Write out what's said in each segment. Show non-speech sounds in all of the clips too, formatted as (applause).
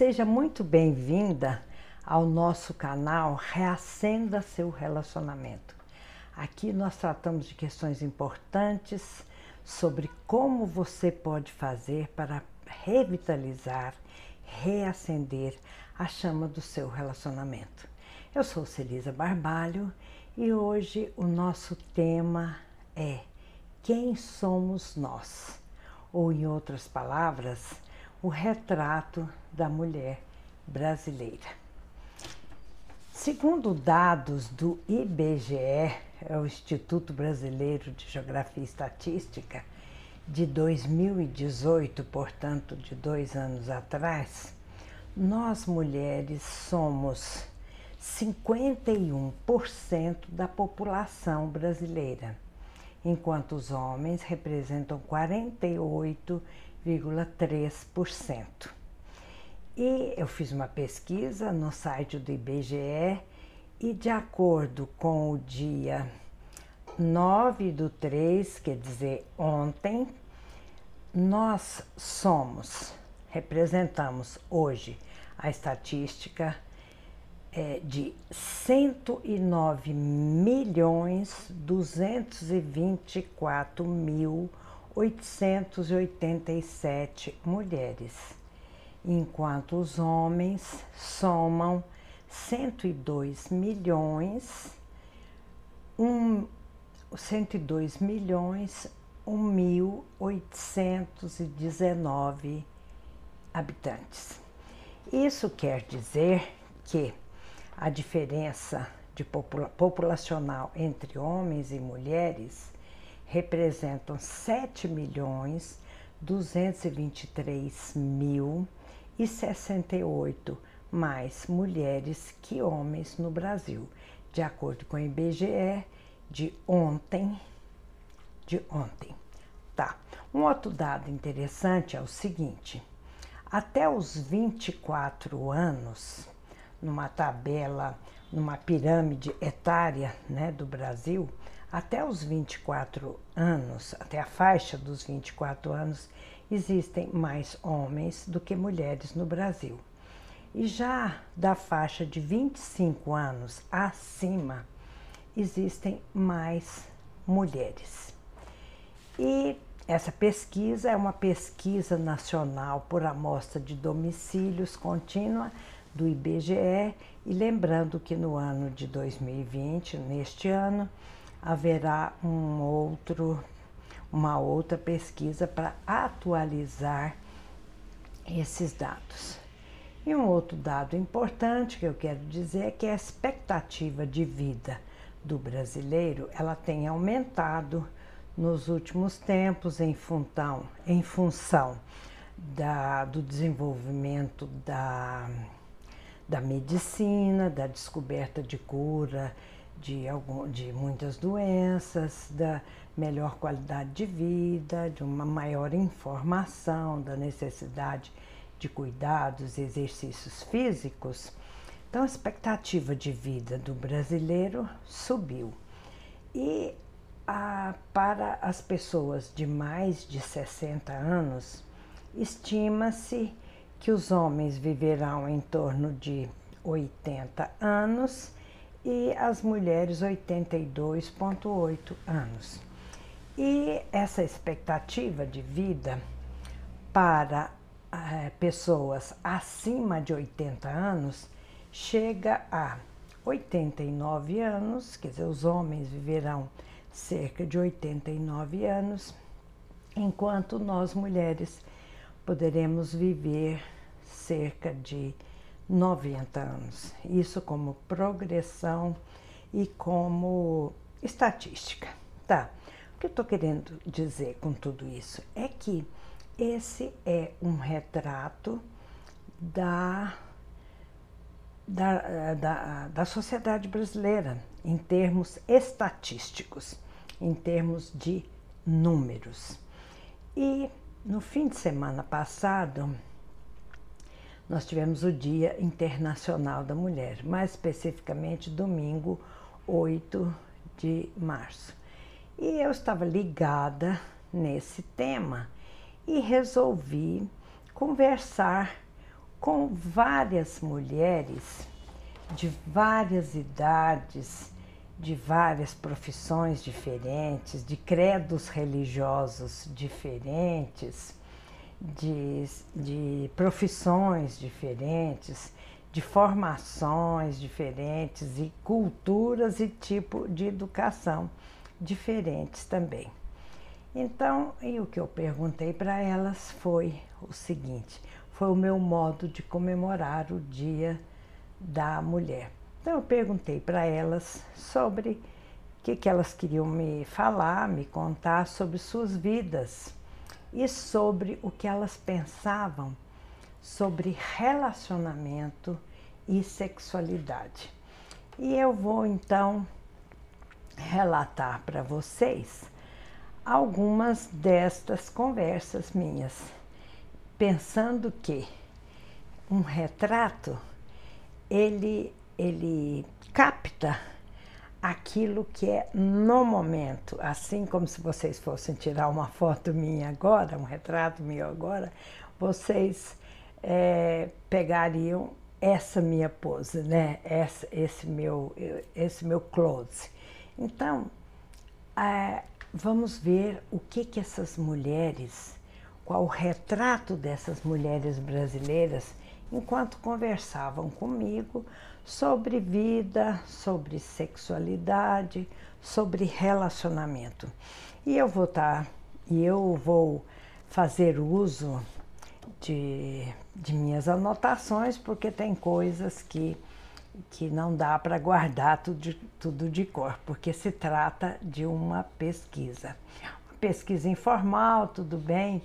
Seja muito bem-vinda ao nosso canal Reacenda Seu Relacionamento. Aqui nós tratamos de questões importantes sobre como você pode fazer para revitalizar, reacender a chama do seu relacionamento. Eu sou Celisa Barbalho e hoje o nosso tema é Quem somos nós? Ou, em outras palavras, o retrato da mulher brasileira. Segundo dados do IBGE, é o Instituto Brasileiro de Geografia e Estatística, de 2018, portanto, de dois anos atrás, nós mulheres somos 51% da população brasileira, enquanto os homens representam 48,3%. E eu fiz uma pesquisa no site do IBGE e de acordo com o dia 9 do 3, quer dizer, ontem, nós somos, representamos hoje a estatística é, de 109 milhões 224 mil 887 mulheres, enquanto os homens somam 102 milhões um, 102 milhões 1.819 habitantes. Isso quer dizer que a diferença de popula populacional entre homens e mulheres representam 7 milhões 223 mil e 68 mais mulheres que homens no Brasil, de acordo com o IBGE de ontem, de ontem. Tá. Um outro dado interessante é o seguinte: até os 24 anos, numa tabela, numa pirâmide etária né, do Brasil, até os 24 anos, até a faixa dos 24 anos, existem mais homens do que mulheres no Brasil. E já da faixa de 25 anos acima, existem mais mulheres. E essa pesquisa é uma pesquisa nacional por amostra de domicílios contínua do IBGE e lembrando que no ano de 2020, neste ano, haverá um outro uma outra pesquisa para atualizar esses dados. E um outro dado importante que eu quero dizer é que a expectativa de vida do brasileiro ela tem aumentado nos últimos tempos em, funtão, em função da, do desenvolvimento da, da medicina, da descoberta de cura de, algum, de muitas doenças, da melhor qualidade de vida, de uma maior informação, da necessidade de cuidados e exercícios físicos, então a expectativa de vida do brasileiro subiu. E a, para as pessoas de mais de 60 anos, estima-se que os homens viverão em torno de 80 anos e as mulheres 82,8 anos. E essa expectativa de vida para é, pessoas acima de 80 anos chega a 89 anos, quer dizer, os homens viverão cerca de 89 anos, enquanto nós mulheres poderemos viver cerca de 90 anos. Isso como progressão e como estatística. Tá. O que eu estou querendo dizer com tudo isso é que esse é um retrato da, da, da, da sociedade brasileira em termos estatísticos, em termos de números. E no fim de semana passado, nós tivemos o Dia Internacional da Mulher, mais especificamente domingo 8 de março. E eu estava ligada nesse tema e resolvi conversar com várias mulheres de várias idades, de várias profissões diferentes, de credos religiosos diferentes, de, de profissões diferentes, de formações diferentes e culturas e tipo de educação diferentes também. Então, e o que eu perguntei para elas foi o seguinte: foi o meu modo de comemorar o Dia da Mulher. Então, eu perguntei para elas sobre o que, que elas queriam me falar, me contar sobre suas vidas e sobre o que elas pensavam sobre relacionamento e sexualidade. E eu vou então relatar para vocês algumas destas conversas minhas, pensando que um retrato ele ele capta aquilo que é no momento, assim como se vocês fossem tirar uma (laughs) foto minha agora, um retrato meu agora, vocês é, pegariam essa minha pose, né? Essa, esse meu esse meu close. Então, é, vamos ver o que que essas mulheres, qual o retrato dessas mulheres brasileiras enquanto conversavam comigo sobre vida, sobre sexualidade, sobre relacionamento. E eu vou estar, tá, e eu vou fazer uso de, de minhas anotações, porque tem coisas que, que não dá para guardar tudo de, tudo de cor, porque se trata de uma pesquisa. Uma pesquisa informal, tudo bem.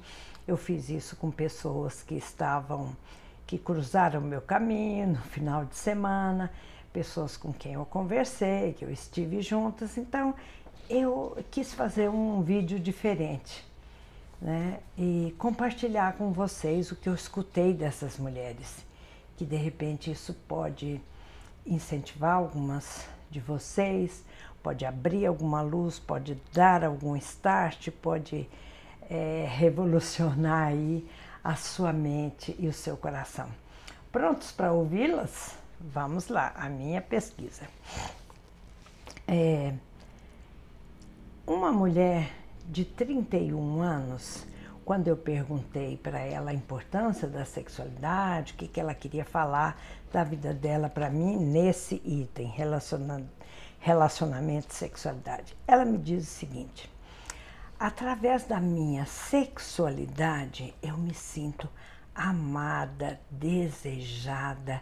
Eu fiz isso com pessoas que estavam, que cruzaram o meu caminho no final de semana, pessoas com quem eu conversei, que eu estive juntas. Então, eu quis fazer um vídeo diferente né? e compartilhar com vocês o que eu escutei dessas mulheres, que de repente isso pode incentivar algumas de vocês, pode abrir alguma luz, pode dar algum start, pode é, revolucionar aí a sua mente e o seu coração. Prontos para ouvi-las? Vamos lá, a minha pesquisa. É, uma mulher de 31 anos, quando eu perguntei para ela a importância da sexualidade, o que, que ela queria falar da vida dela para mim nesse item, relacionamento e sexualidade, ela me diz o seguinte: através da minha sexualidade eu me sinto amada, desejada,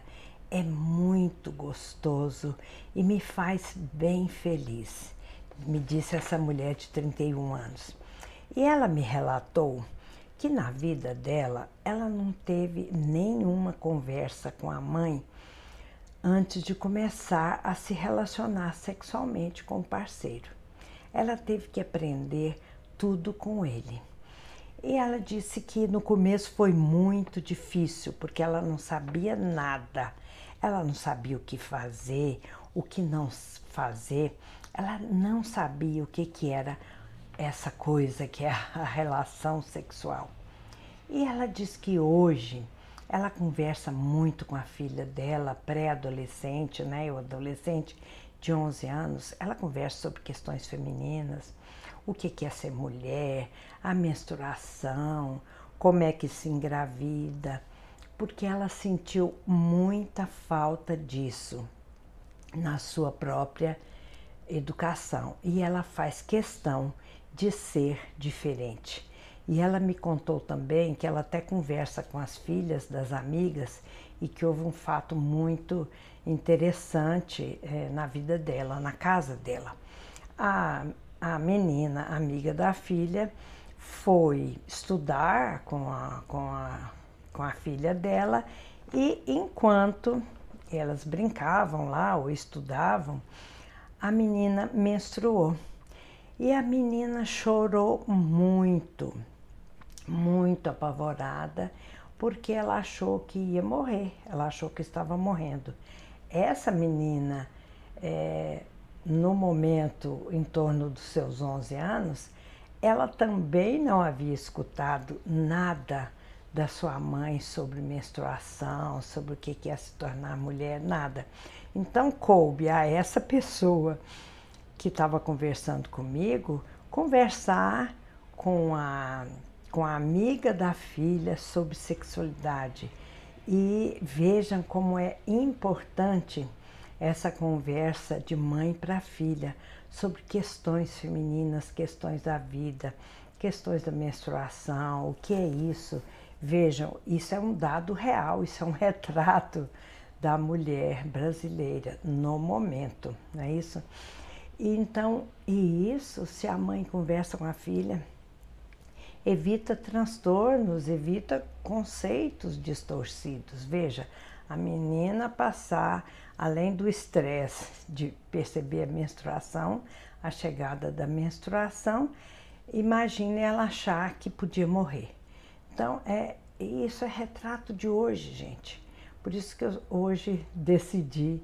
é muito gostoso e me faz bem feliz me disse essa mulher de 31 anos. E ela me relatou que na vida dela ela não teve nenhuma conversa com a mãe antes de começar a se relacionar sexualmente com o parceiro. Ela teve que aprender tudo com ele. E ela disse que no começo foi muito difícil, porque ela não sabia nada. Ela não sabia o que fazer, o que não fazer. Ela não sabia o que, que era essa coisa que é a (laughs) relação sexual. E ela diz que hoje ela conversa muito com a filha dela, pré-adolescente, né, ou adolescente de 11 anos. Ela conversa sobre questões femininas, o que, é ser mulher, a menstruação, como é que se engravida, porque ela sentiu muita falta disso na sua própria educação e ela faz questão de ser diferente. E ela me contou também que ela até conversa com as filhas das amigas e que houve um fato muito interessante é, na vida dela, na casa dela. A, a menina, amiga da filha, foi estudar com a, com, a, com a filha dela e enquanto elas brincavam lá ou estudavam, a menina menstruou. E a menina chorou muito, muito apavorada, porque ela achou que ia morrer, ela achou que estava morrendo. Essa menina, é, no momento em torno dos seus 11 anos, ela também não havia escutado nada da sua mãe sobre menstruação, sobre o que é se tornar mulher, nada. Então coube a essa pessoa que estava conversando comigo conversar com a, com a amiga da filha sobre sexualidade. E vejam como é importante essa conversa de mãe para filha sobre questões femininas, questões da vida, questões da menstruação, o que é isso. Vejam, isso é um dado real, isso é um (laughs) retrato da mulher brasileira no momento, não é isso? E então, e isso, se a mãe conversa com a filha, evita transtornos, evita conceitos distorcidos. Veja, a menina passar, além do estresse de perceber a menstruação, a chegada da menstruação, imagine ela achar que podia morrer. Então, é, isso é retrato de hoje, gente. Por isso que eu hoje decidi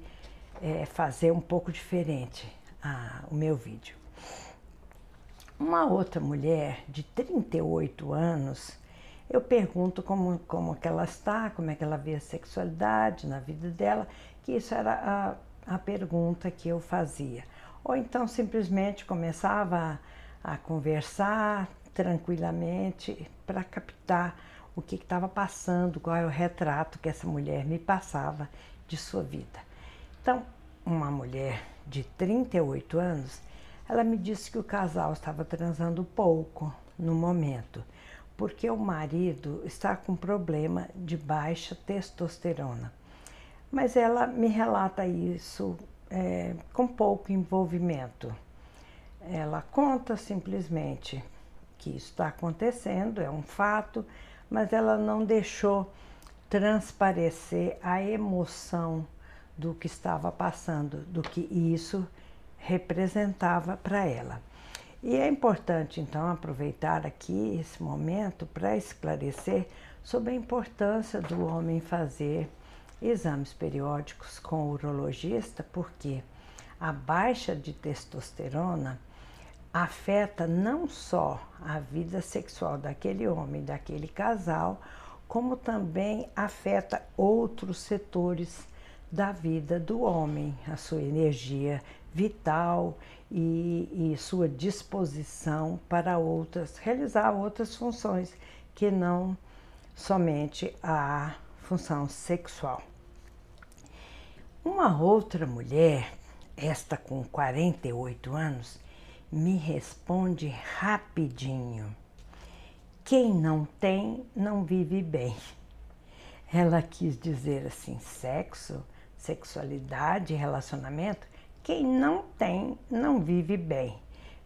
é, fazer um pouco diferente a, o meu vídeo. Uma outra mulher de 38 anos, eu pergunto como, como que ela está, como é que ela vê a sexualidade na vida dela, que isso era a, a pergunta que eu fazia. Ou então simplesmente começava a, a conversar tranquilamente para captar o que estava passando, qual é o retrato que essa mulher me passava de sua vida. Então, uma mulher de 38 anos, ela me disse que o casal estava transando pouco no momento, porque o marido está com problema de baixa testosterona. Mas ela me relata isso é, com pouco envolvimento. Ela conta simplesmente que isso está acontecendo, é um fato, mas ela não deixou transparecer a emoção do que estava passando, do que isso representava para ela. E é importante então aproveitar aqui esse momento para esclarecer sobre a importância do homem fazer exames periódicos com o urologista, porque a baixa de testosterona afeta não só a vida sexual daquele homem, daquele casal, como também afeta outros setores da vida do homem, a sua energia vital e, e sua disposição para outras, realizar outras funções que não somente a função sexual. Uma outra mulher, esta com 48 anos, me responde rapidinho. Quem não tem, não vive bem. Ela quis dizer assim: sexo, sexualidade, relacionamento quem não tem, não vive bem.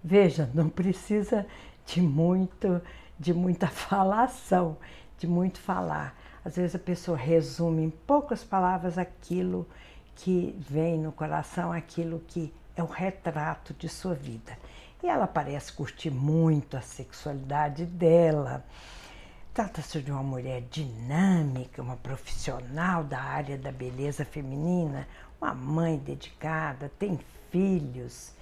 Veja, não precisa de muito, de muita (laughs) falação, de muito falar. Às vezes a pessoa resume em poucas palavras aquilo que vem no coração, aquilo que é o retrato de sua vida. E ela parece curtir muito a sexualidade dela. Trata-se de uma mulher dinâmica, uma profissional da área da beleza feminina, uma mãe dedicada, tem filhos,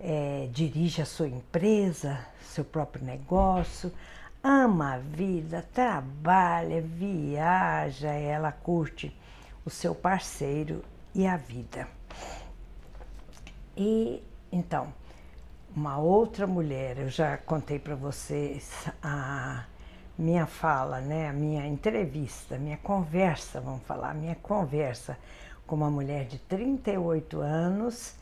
é, dirige a sua empresa, seu próprio negócio, ama a vida, trabalha, viaja, ela curte o seu parceiro e a vida. E então, uma outra mulher, eu já contei para vocês a minha fala, né, a minha entrevista, a minha conversa, vamos falar, a minha conversa com uma mulher de 38 anos,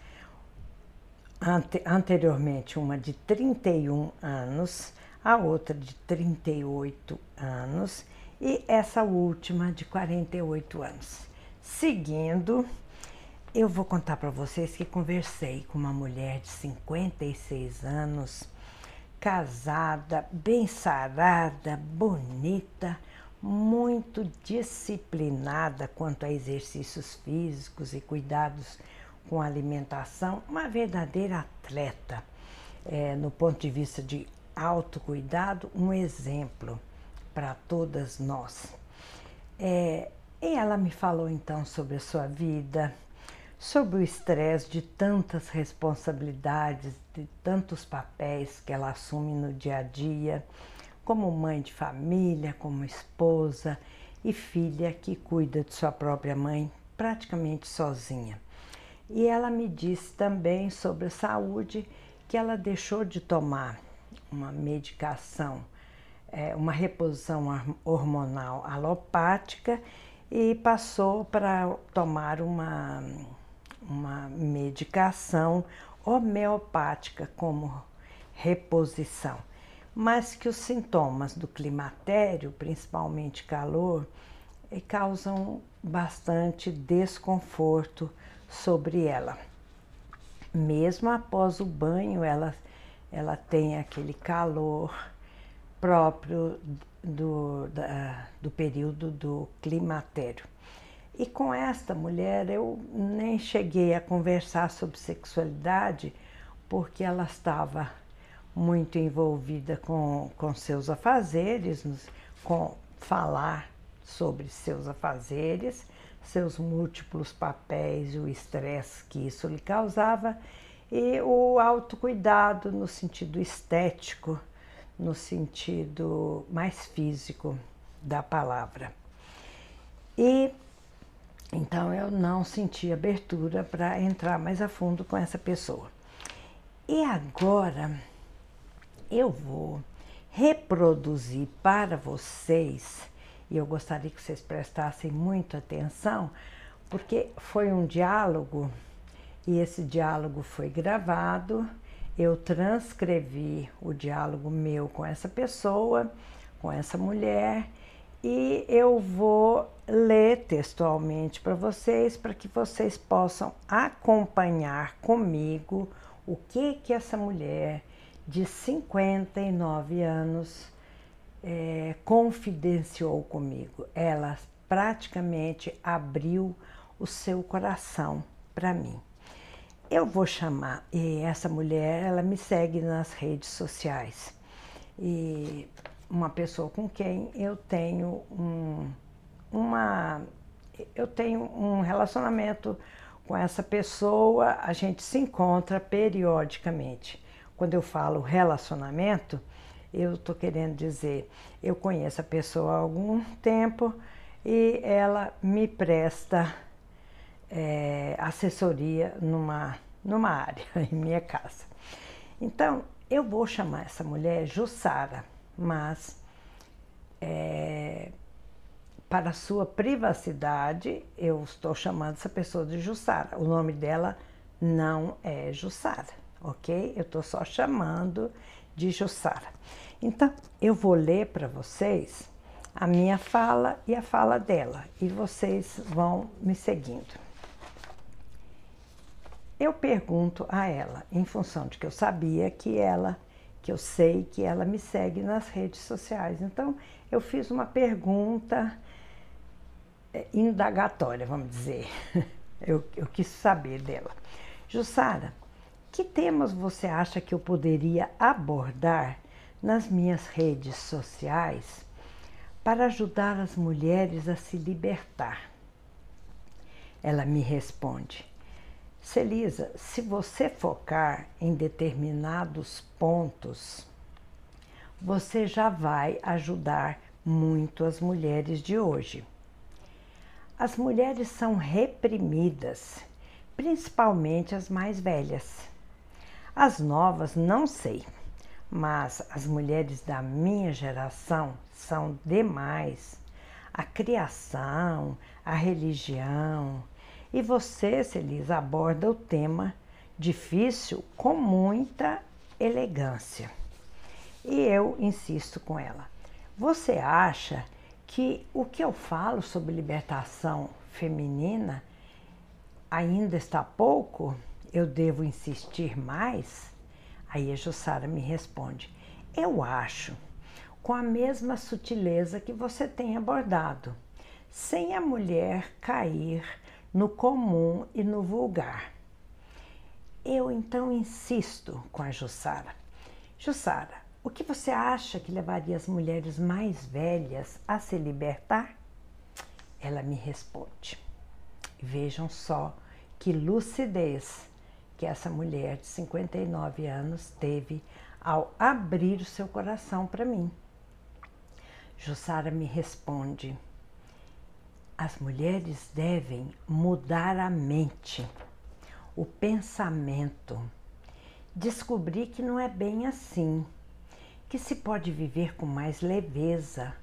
ante, anteriormente uma de 31 anos, a outra de 38 anos e essa última de 48 anos. Seguindo, eu vou contar para vocês que conversei com uma mulher de 56 anos, casada, bem sarada, bonita, muito disciplinada quanto a exercícios físicos e cuidados com alimentação, uma verdadeira atleta. É, no ponto de vista de autocuidado, um exemplo para todas nós. É, e ela me falou então sobre a sua vida, sobre o estresse de tantas responsabilidades, de tantos papéis que ela assume no dia a dia como mãe de família, como esposa e filha que cuida de sua própria mãe praticamente sozinha. E ela me disse também sobre a saúde que ela deixou de tomar uma medicação, é, uma reposição hormonal alopática e passou para tomar uma, uma medicação homeopática como reposição, mas que os sintomas do climatério, principalmente calor, eh, causam bastante desconforto sobre ela. Mesmo após o banho, ela, ela tem aquele calor próprio do, da, do período do climatério. E com esta mulher eu nem cheguei a conversar sobre sexualidade, porque ela estava muito envolvida com, com seus afazeres, com falar sobre seus afazeres, seus múltiplos papéis e o estresse que isso lhe causava, e o autocuidado no sentido estético, no sentido mais físico da palavra. E então eu não senti abertura para entrar mais a fundo com essa pessoa. E agora eu vou reproduzir para vocês, e eu gostaria que vocês prestassem muita atenção, porque foi um diálogo e esse diálogo foi gravado. Eu transcrevi o diálogo meu com essa pessoa, com essa mulher, e eu vou ler textualmente para vocês, para que vocês possam acompanhar comigo o que que essa mulher de 59 anos é, confidenciou comigo. Ela praticamente abriu o seu coração para mim. Eu vou chamar, e essa mulher, ela me segue nas redes sociais. E uma pessoa com quem eu tenho um, uma eu tenho um relacionamento com essa pessoa, a gente se encontra periodicamente. Quando eu falo relacionamento, eu estou querendo dizer, eu conheço a pessoa há algum tempo e ela me presta é, assessoria numa, numa área, (laughs) em minha casa. Então, eu vou chamar essa mulher Jussara, mas é, para sua privacidade, eu estou chamando essa pessoa de Jussara. O nome dela não é Jussara, ok? Eu estou só chamando de Jussara. Então, eu vou ler para vocês a minha fala e a fala dela, e vocês vão me seguindo. Eu pergunto a ela, em função de que eu sabia que ela, que eu sei que ela me segue nas redes sociais. Então, eu fiz uma pergunta é, indagatória, vamos dizer. (laughs) Eu, eu quis saber dela. Jussara, que temas você acha que eu poderia abordar nas minhas redes sociais para ajudar as mulheres a se libertar? Ela me responde: Celisa, se você focar em determinados pontos, você já vai ajudar muito as mulheres de hoje. As mulheres são reprimidas, principalmente as mais velhas. As novas não sei, mas as mulheres da minha geração são demais. A criação, a religião. E você, Celisa, aborda o tema difícil com muita elegância. E eu insisto com ela. Você acha que o que eu falo sobre libertação feminina ainda está pouco? Eu devo insistir mais? Aí a Jussara me responde: Eu acho, com a mesma sutileza que você tem abordado, sem a mulher cair no comum e no vulgar. Eu então insisto com a Jussara: Jussara, o que você acha que levaria as mulheres mais velhas a se libertar? Ela me responde. Vejam só que lucidez que essa mulher de 59 anos teve ao abrir o seu coração para mim. Jussara me responde: as mulheres devem mudar a mente, o pensamento, descobrir que não é bem assim, que se pode viver com mais leveza,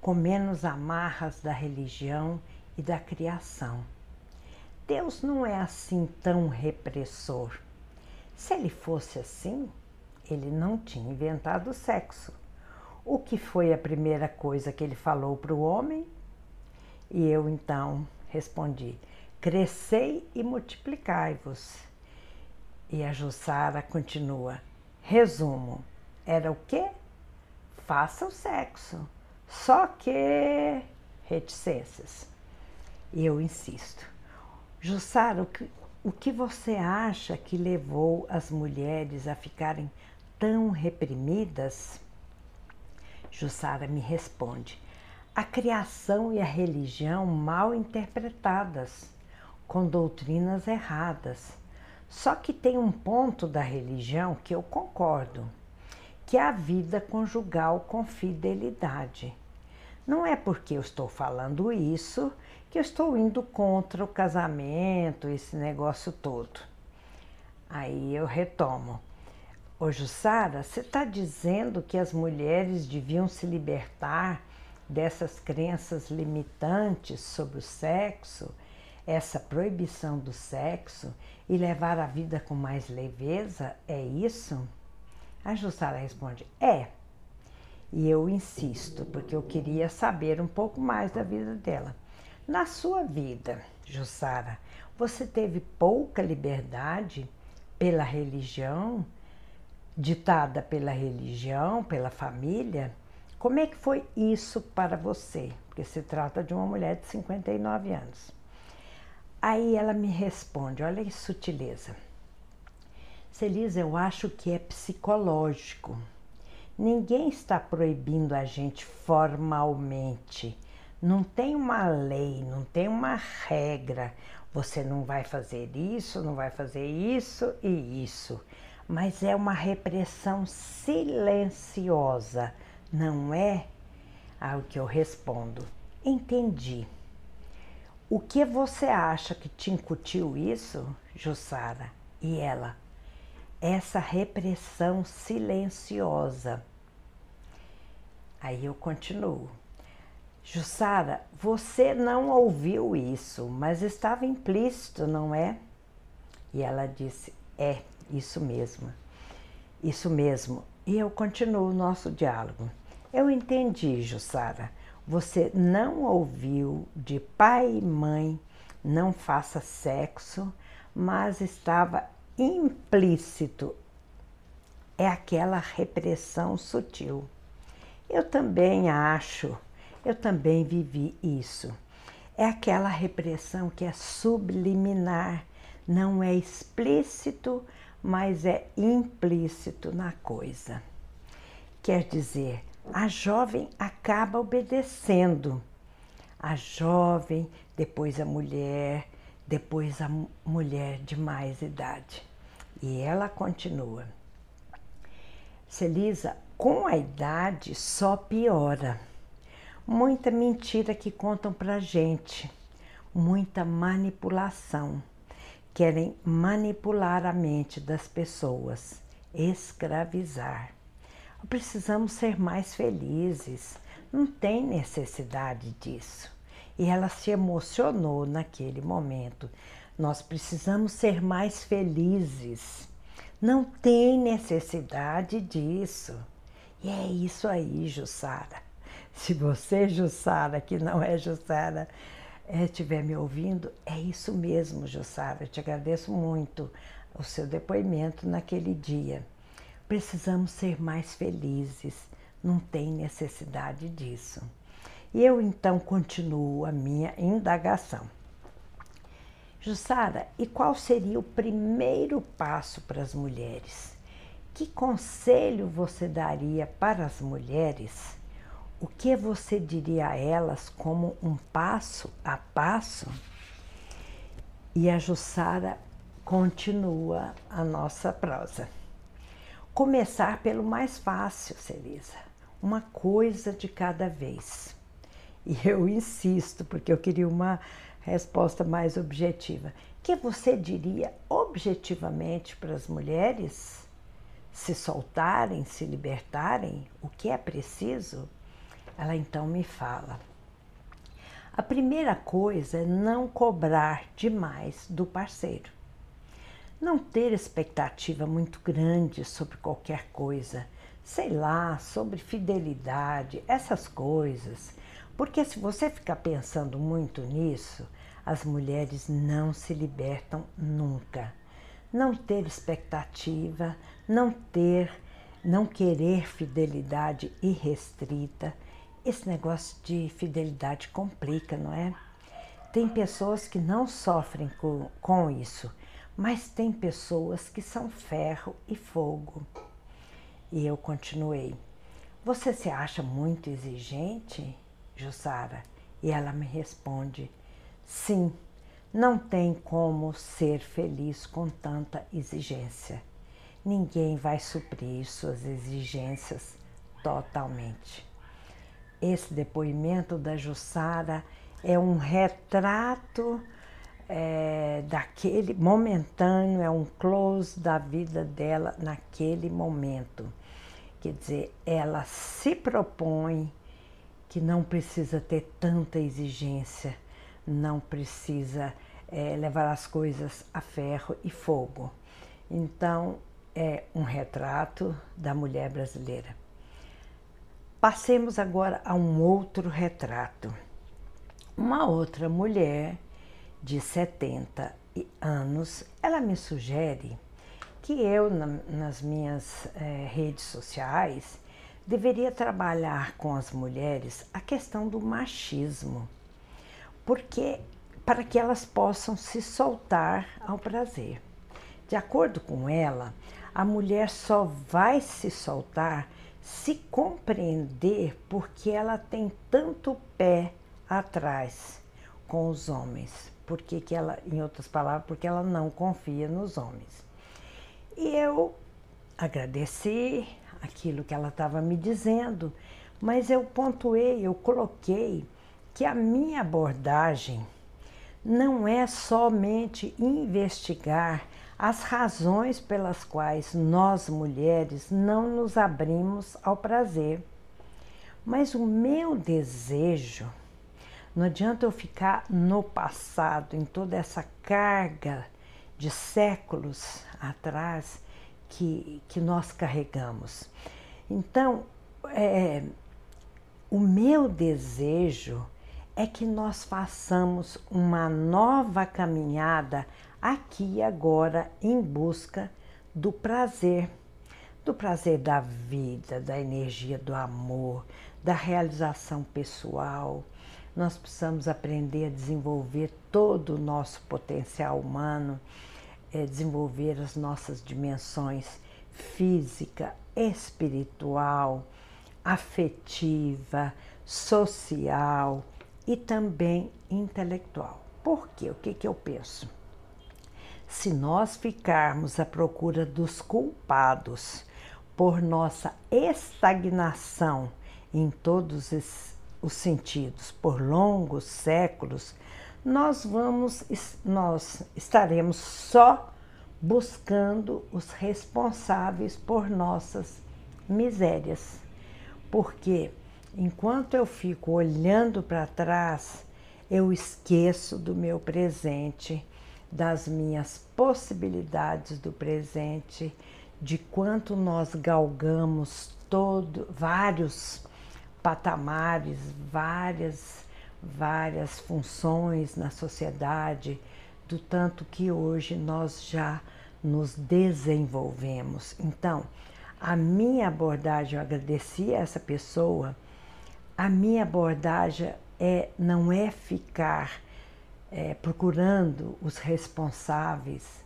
com menos amarras da religião e da criação. Deus não é assim tão repressor. Se ele fosse assim, ele não tinha inventado o sexo. O que foi a primeira coisa que ele falou para o homem? E eu então respondi: Crescei e multiplicai-vos. E a Jussara continua: Resumo: era o quê? Faça o sexo. Só que reticências. E eu insisto. Jussara, o que, o que você acha que levou as mulheres a ficarem tão reprimidas? Jussara me responde: a criação e a religião mal interpretadas, com doutrinas erradas. Só que tem um ponto da religião que eu concordo que é a vida conjugal com fidelidade. Não é porque eu estou falando isso que eu estou indo contra o casamento, esse negócio todo. Aí eu retomo. Ô Jussara, você está dizendo que as mulheres deviam se libertar dessas crenças limitantes sobre o sexo, essa proibição do sexo e levar a vida com mais leveza? É isso? A Jussara responde: É. E eu insisto, porque eu queria saber um pouco mais da vida dela. Na sua vida, Jussara, você teve pouca liberdade pela religião, ditada pela religião, pela família? Como é que foi isso para você? Porque se trata de uma mulher de 59 anos. Aí ela me responde: olha que sutileza. Celisa, eu acho que é psicológico. Ninguém está proibindo a gente formalmente. Não tem uma lei, não tem uma regra. Você não vai fazer isso, não vai fazer isso e isso. Mas é uma repressão silenciosa, não é? Ao que eu respondo. Entendi. O que você acha que te incutiu isso, Jussara? E ela, essa repressão silenciosa. Aí eu continuo. Jussara, você não ouviu isso, mas estava implícito, não é? E ela disse: É, isso mesmo. Isso mesmo. E eu continuo o nosso diálogo. Eu entendi, Jussara. Você não ouviu de pai e mãe não faça sexo, mas estava implícito é aquela repressão sutil. Eu também acho, eu também vivi isso. É aquela repressão que é subliminar, não é explícito, mas é implícito na coisa. Quer dizer, a jovem acaba obedecendo. A jovem, depois a mulher, depois a mulher de mais idade. E ela continua. Celisa, com a idade só piora. Muita mentira que contam pra gente, muita manipulação. Querem manipular a mente das pessoas, escravizar. Precisamos ser mais felizes, não tem necessidade disso. E ela se emocionou naquele momento. Nós precisamos ser mais felizes. Não tem necessidade disso. E é isso aí, Jussara. Se você, Jussara, que não é Jussara, estiver me ouvindo, é isso mesmo, Jussara. Eu te agradeço muito o seu depoimento naquele dia. Precisamos ser mais felizes. Não tem necessidade disso. E eu então continuo a minha indagação. Jussara, e qual seria o primeiro passo para as mulheres? Que conselho você daria para as mulheres? O que você diria a elas como um passo a passo? E a Jussara continua a nossa prosa. Começar pelo mais fácil, Celisa uma coisa de cada vez. E eu insisto, porque eu queria uma resposta mais objetiva. Que você diria objetivamente para as mulheres se soltarem, se libertarem? O que é preciso? Ela então me fala. A primeira coisa é não cobrar demais do parceiro. Não ter expectativa muito grande sobre qualquer coisa, sei lá, sobre fidelidade, essas coisas. Porque se você ficar pensando muito nisso, as mulheres não se libertam nunca. Não ter expectativa, não ter, não querer fidelidade irrestrita esse negócio de fidelidade complica, não é? Tem pessoas que não sofrem com, com isso, mas tem pessoas que são ferro e fogo. E eu continuei. Você se acha muito exigente, Jussara? E ela me responde: Sim, não tem como ser feliz com tanta exigência. Ninguém vai suprir suas exigências totalmente. Esse depoimento da Jussara é um retrato é, daquele momentâneo, é um close da vida dela naquele momento. Quer dizer, ela se propõe que não precisa ter tanta exigência, não precisa é, levar as coisas a ferro e fogo. Então, é um retrato da mulher brasileira. Passemos agora a um outro retrato. Uma outra mulher de 70 anos, ela me sugere que eu, na, nas minhas é, redes sociais, deveria trabalhar com as mulheres a questão do machismo, porque para que elas possam se soltar ao prazer. De acordo com ela, a mulher só vai se soltar se compreender porque ela tem tanto pé atrás com os homens. Porque que ela, em outras palavras, porque ela não confia nos homens. E eu agradeci aquilo que ela estava me dizendo, mas eu pontuei, eu coloquei que a minha abordagem não é somente investigar as razões pelas quais nós mulheres não nos abrimos ao prazer. Mas o meu desejo, não adianta eu ficar no passado, em toda essa carga de séculos atrás que, que nós carregamos. Então, é, o meu desejo é que nós façamos uma nova caminhada aqui e agora em busca do prazer, do prazer da vida, da energia do amor, da realização pessoal. Nós precisamos aprender a desenvolver todo o nosso potencial humano, é, desenvolver as nossas dimensões física, espiritual, afetiva, social e também intelectual. Por quê? O que, que eu penso? Se nós ficarmos à procura dos culpados por nossa estagnação em todos os sentidos por longos séculos, nós vamos nós estaremos só buscando os responsáveis por nossas misérias. Porque enquanto eu fico olhando para trás, eu esqueço do meu presente das minhas possibilidades do presente, de quanto nós galgamos todo, vários patamares, várias, várias funções na sociedade, do tanto que hoje nós já nos desenvolvemos. Então, a minha abordagem, eu agradeci a essa pessoa, a minha abordagem é, não é ficar é, procurando os responsáveis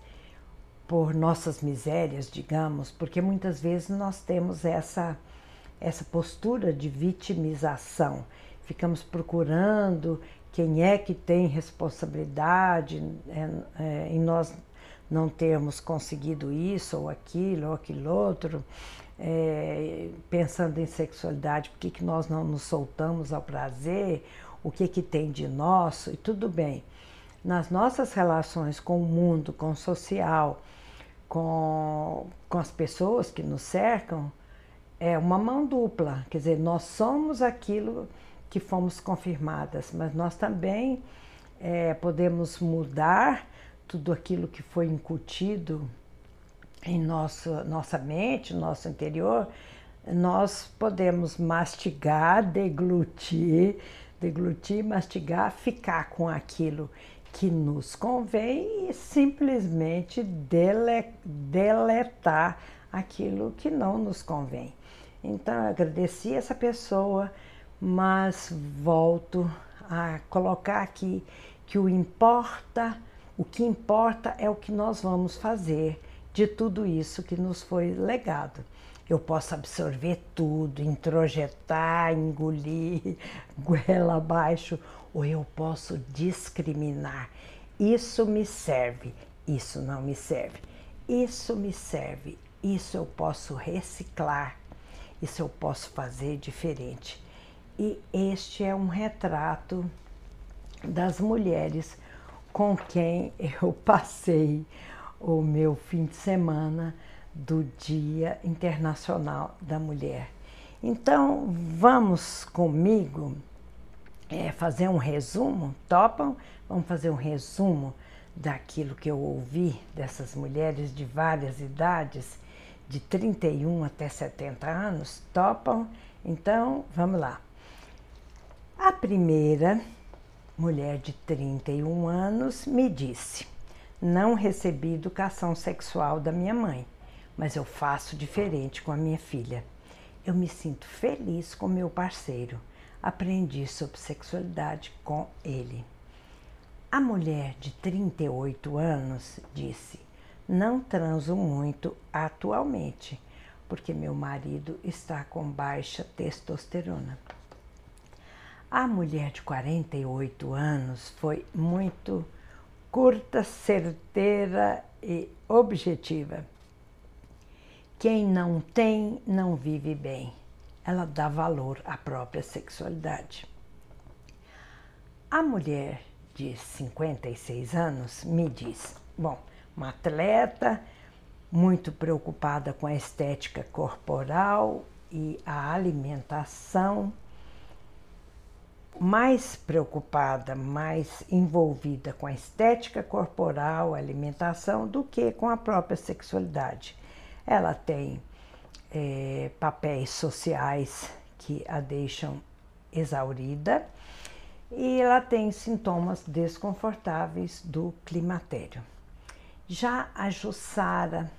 por nossas misérias, digamos, porque muitas vezes nós temos essa, essa postura de vitimização. Ficamos procurando quem é que tem responsabilidade é, é, em nós não termos conseguido isso ou aquilo ou aquilo outro. É, pensando em sexualidade, por que, que nós não nos soltamos ao prazer, o que, que tem de nosso, e tudo bem. Nas nossas relações com o mundo, com o social, com, com as pessoas que nos cercam, é uma mão dupla. Quer dizer, nós somos aquilo que fomos confirmadas, mas nós também é, podemos mudar tudo aquilo que foi incutido em nosso, nossa mente, nosso interior, nós podemos mastigar, deglutir, deglutir, mastigar, ficar com aquilo que nos convém e simplesmente dele, deletar aquilo que não nos convém. Então, eu agradeci essa pessoa, mas volto a colocar aqui que o importa, o que importa é o que nós vamos fazer de tudo isso que nos foi legado. Eu posso absorver tudo, introjetar, engolir, (laughs) goela abaixo, ou eu posso discriminar. Isso me serve, isso não me serve. Isso me serve, isso eu posso reciclar, isso eu posso fazer diferente. E este é um retrato das mulheres com quem eu (laughs) passei o meu fim de semana do Dia Internacional da Mulher. Então, vamos comigo é, fazer um resumo? Topam? Vamos fazer um resumo daquilo que eu ouvi dessas mulheres de várias idades, de 31 até 70 anos? Topam? Então, vamos lá. A primeira mulher de 31 anos me disse: não recebi educação sexual da minha mãe, mas eu faço diferente com a minha filha. Eu me sinto feliz com meu parceiro. Aprendi sobre sexualidade com ele. A mulher de 38 anos disse: Não transo muito atualmente, porque meu marido está com baixa testosterona. A mulher de 48 anos foi muito curta, certeira e objetiva. Quem não tem, não vive bem. Ela dá valor à própria sexualidade. A mulher de 56 anos me diz: bom, uma atleta muito preocupada com a estética corporal e a alimentação mais preocupada, mais envolvida com a estética corporal, alimentação, do que com a própria sexualidade. Ela tem é, papéis sociais que a deixam exaurida e ela tem sintomas desconfortáveis do climatério. Já a Jussara,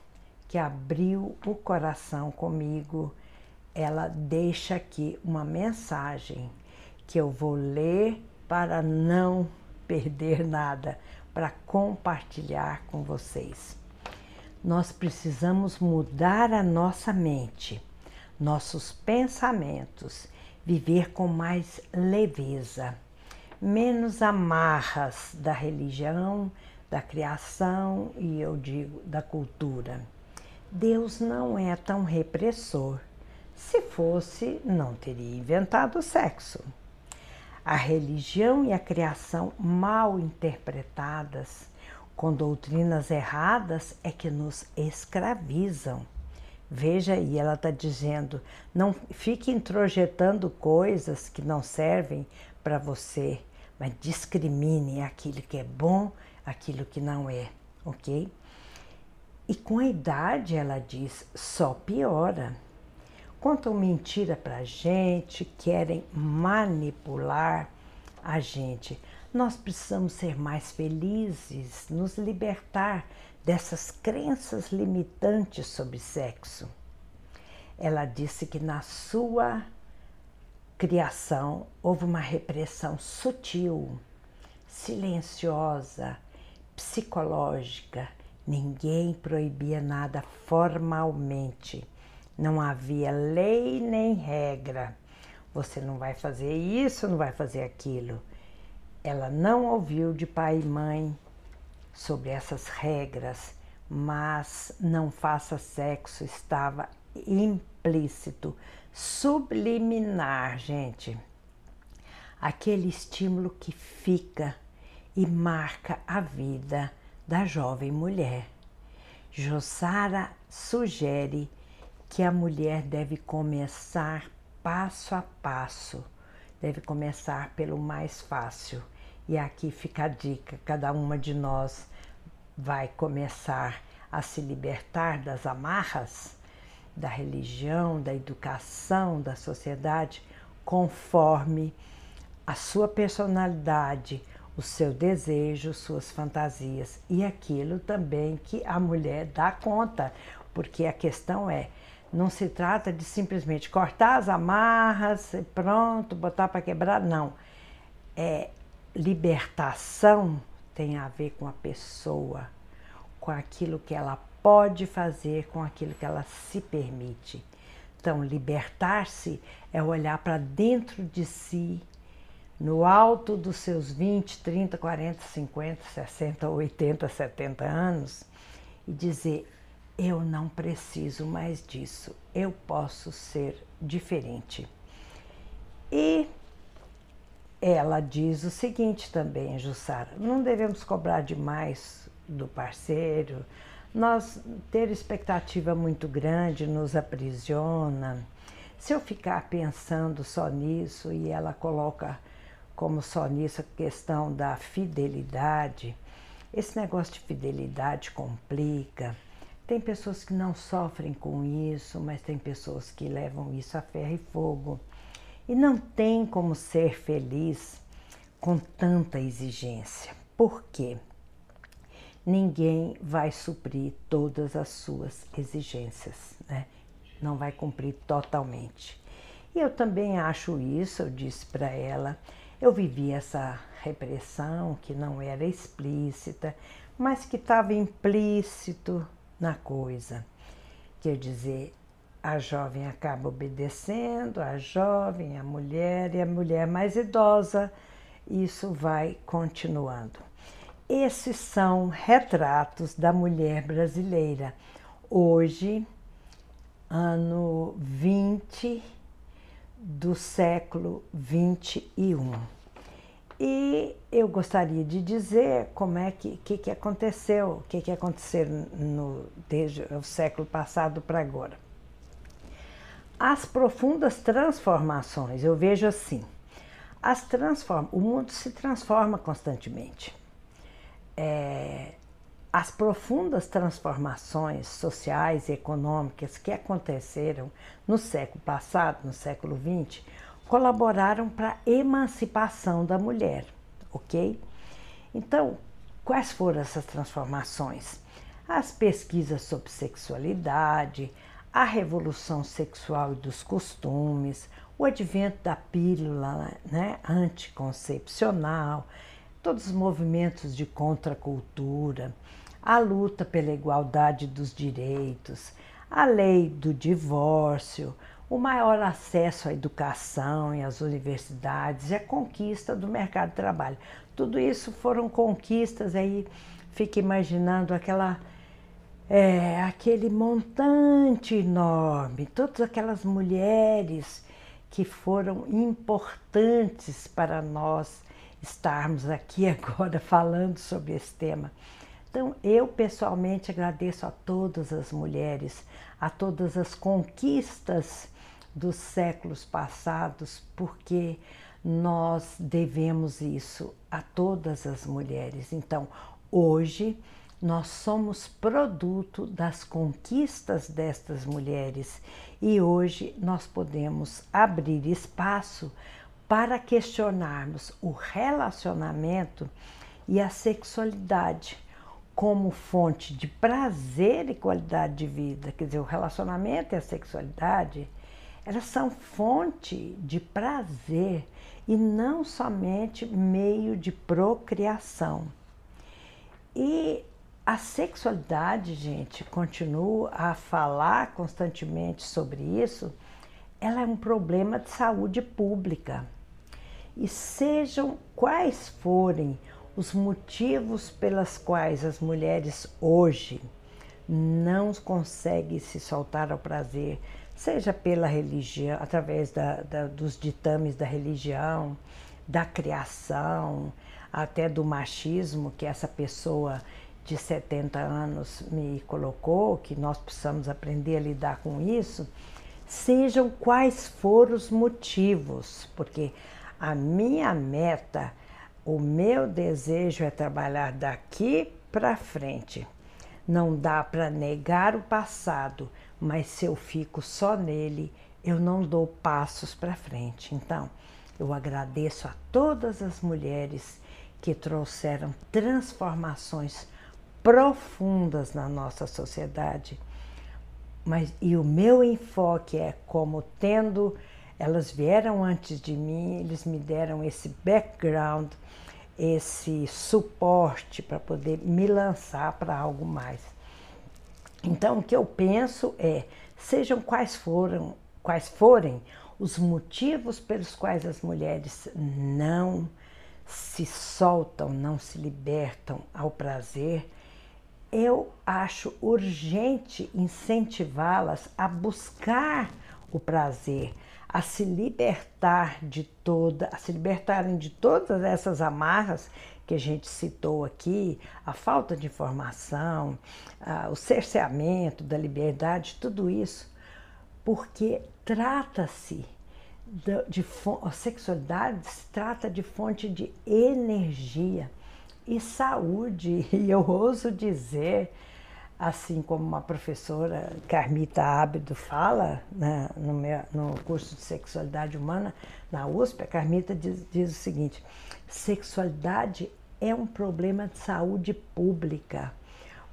que abriu o coração comigo, ela deixa aqui uma mensagem que eu vou ler para não perder nada, para compartilhar com vocês. Nós precisamos mudar a nossa mente, nossos pensamentos, viver com mais leveza, menos amarras da religião, da criação e eu digo da cultura. Deus não é tão repressor. Se fosse, não teria inventado o sexo. A religião e a criação mal interpretadas, com doutrinas erradas, é que nos escravizam. Veja aí, ela está dizendo: não fique introjetando coisas que não servem para você, mas discrimine aquilo que é bom, aquilo que não é, ok? E com a idade, ela diz, só piora contam mentira para gente, querem manipular a gente. Nós precisamos ser mais felizes, nos libertar dessas crenças limitantes sobre sexo. Ela disse que na sua criação houve uma repressão sutil, silenciosa, psicológica. Ninguém proibia nada formalmente não havia lei nem regra. Você não vai fazer isso, não vai fazer aquilo. Ela não ouviu de pai e mãe sobre essas regras, mas não faça sexo estava implícito, subliminar, gente. Aquele estímulo que fica e marca a vida da jovem mulher. Jossara sugere que a mulher deve começar passo a passo, deve começar pelo mais fácil. E aqui fica a dica: cada uma de nós vai começar a se libertar das amarras da religião, da educação, da sociedade, conforme a sua personalidade, o seu desejo, suas fantasias e aquilo também que a mulher dá conta, porque a questão é não se trata de simplesmente cortar as amarras e pronto, botar para quebrar, não. É libertação tem a ver com a pessoa, com aquilo que ela pode fazer, com aquilo que ela se permite. Então, libertar-se é olhar para dentro de si, no alto dos seus 20, 30, 40, 50, 60, 80, 70 anos e dizer: eu não preciso mais disso, eu posso ser diferente. E ela diz o seguinte também, Jussara: não devemos cobrar demais do parceiro, nós ter expectativa muito grande nos aprisiona. Se eu ficar pensando só nisso e ela coloca como só nisso a questão da fidelidade, esse negócio de fidelidade complica. Tem pessoas que não sofrem com isso, mas tem pessoas que levam isso a ferro e fogo. E não tem como ser feliz com tanta exigência. Por quê? Ninguém vai suprir todas as suas exigências, né? Não vai cumprir totalmente. E eu também acho isso, eu disse para ela, eu vivi essa repressão que não era explícita, mas que estava implícito na coisa. Quer dizer, a jovem acaba obedecendo, a jovem, a mulher e a mulher mais idosa, isso vai continuando. Esses são retratos da mulher brasileira. Hoje, ano 20 do século 21. E eu gostaria de dizer como é que, que, que aconteceu, o que, que aconteceu no, desde o século passado para agora. As profundas transformações, eu vejo assim, as transform, o mundo se transforma constantemente. É, as profundas transformações sociais e econômicas que aconteceram no século passado, no século XX, colaboraram para a emancipação da mulher, ok? Então, quais foram essas transformações? As pesquisas sobre sexualidade, a revolução sexual e dos costumes, o advento da pílula né, anticoncepcional, todos os movimentos de contracultura, a luta pela igualdade dos direitos, a lei do divórcio, o maior acesso à educação e às universidades e a conquista do mercado de trabalho. Tudo isso foram conquistas aí, fica imaginando aquela é, aquele montante enorme, todas aquelas mulheres que foram importantes para nós estarmos aqui (laughs) agora falando sobre esse tema. Então, eu pessoalmente agradeço a todas as mulheres, a todas as conquistas dos séculos passados, porque nós devemos isso a todas as mulheres. Então, hoje, nós somos produto das conquistas destas mulheres e hoje nós podemos abrir espaço para questionarmos o relacionamento e a sexualidade como fonte de prazer e qualidade de vida. Quer dizer, o relacionamento e a sexualidade elas são fonte de prazer e não somente meio de procriação. E a sexualidade, gente, continuo a falar constantemente sobre isso, ela é um problema de saúde pública. E sejam quais forem os motivos pelas quais as mulheres hoje não consegue se soltar ao prazer, seja pela religião, através da, da, dos ditames da religião, da criação, até do machismo que essa pessoa de 70 anos me colocou, que nós precisamos aprender a lidar com isso, sejam quais forem os motivos, porque a minha meta, o meu desejo é trabalhar daqui para frente. Não dá para negar o passado, mas se eu fico só nele, eu não dou passos para frente. Então, eu agradeço a todas as mulheres que trouxeram transformações profundas na nossa sociedade. Mas e o meu enfoque é como tendo elas vieram antes de mim, eles me deram esse background, esse suporte para poder me lançar para algo mais. Então, o que eu penso é, sejam quais foram, quais forem os motivos pelos quais as mulheres não se soltam, não se libertam ao prazer, eu acho urgente incentivá-las a buscar o prazer, a se libertar de toda, a se libertarem de todas essas amarras que a gente citou aqui, a falta de informação, o cerceamento da liberdade, tudo isso, porque trata-se de, de a sexualidade se trata de fonte de energia e saúde. (laughs) E eu ouso dizer, assim como uma professora, Carmita Ábido, fala né, no, meu, no curso de sexualidade humana na USP, a Carmita diz, diz o seguinte: sexualidade é um problema de saúde pública.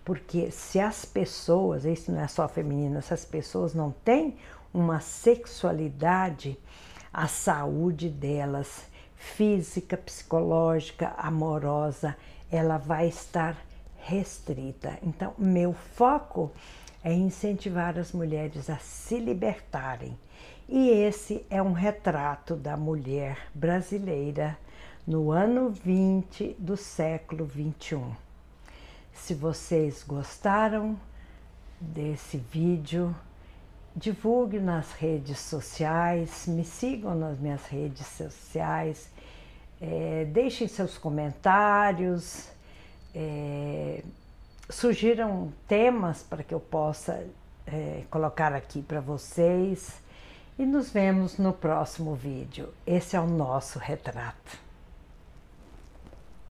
Porque se as pessoas, isso não é só feminino, se as pessoas não têm uma sexualidade, a saúde delas física, psicológica, amorosa, ela vai estar restrita. Então, meu foco é incentivar as mulheres a se libertarem. E esse é um retrato da mulher brasileira no ano 20 do século 21. Se vocês gostaram desse vídeo, divulgue nas redes sociais, me sigam nas minhas redes sociais, é, deixem seus comentários, é, sugiram temas para que eu possa é, colocar aqui para vocês e nos vemos no próximo vídeo. Esse é o nosso retrato.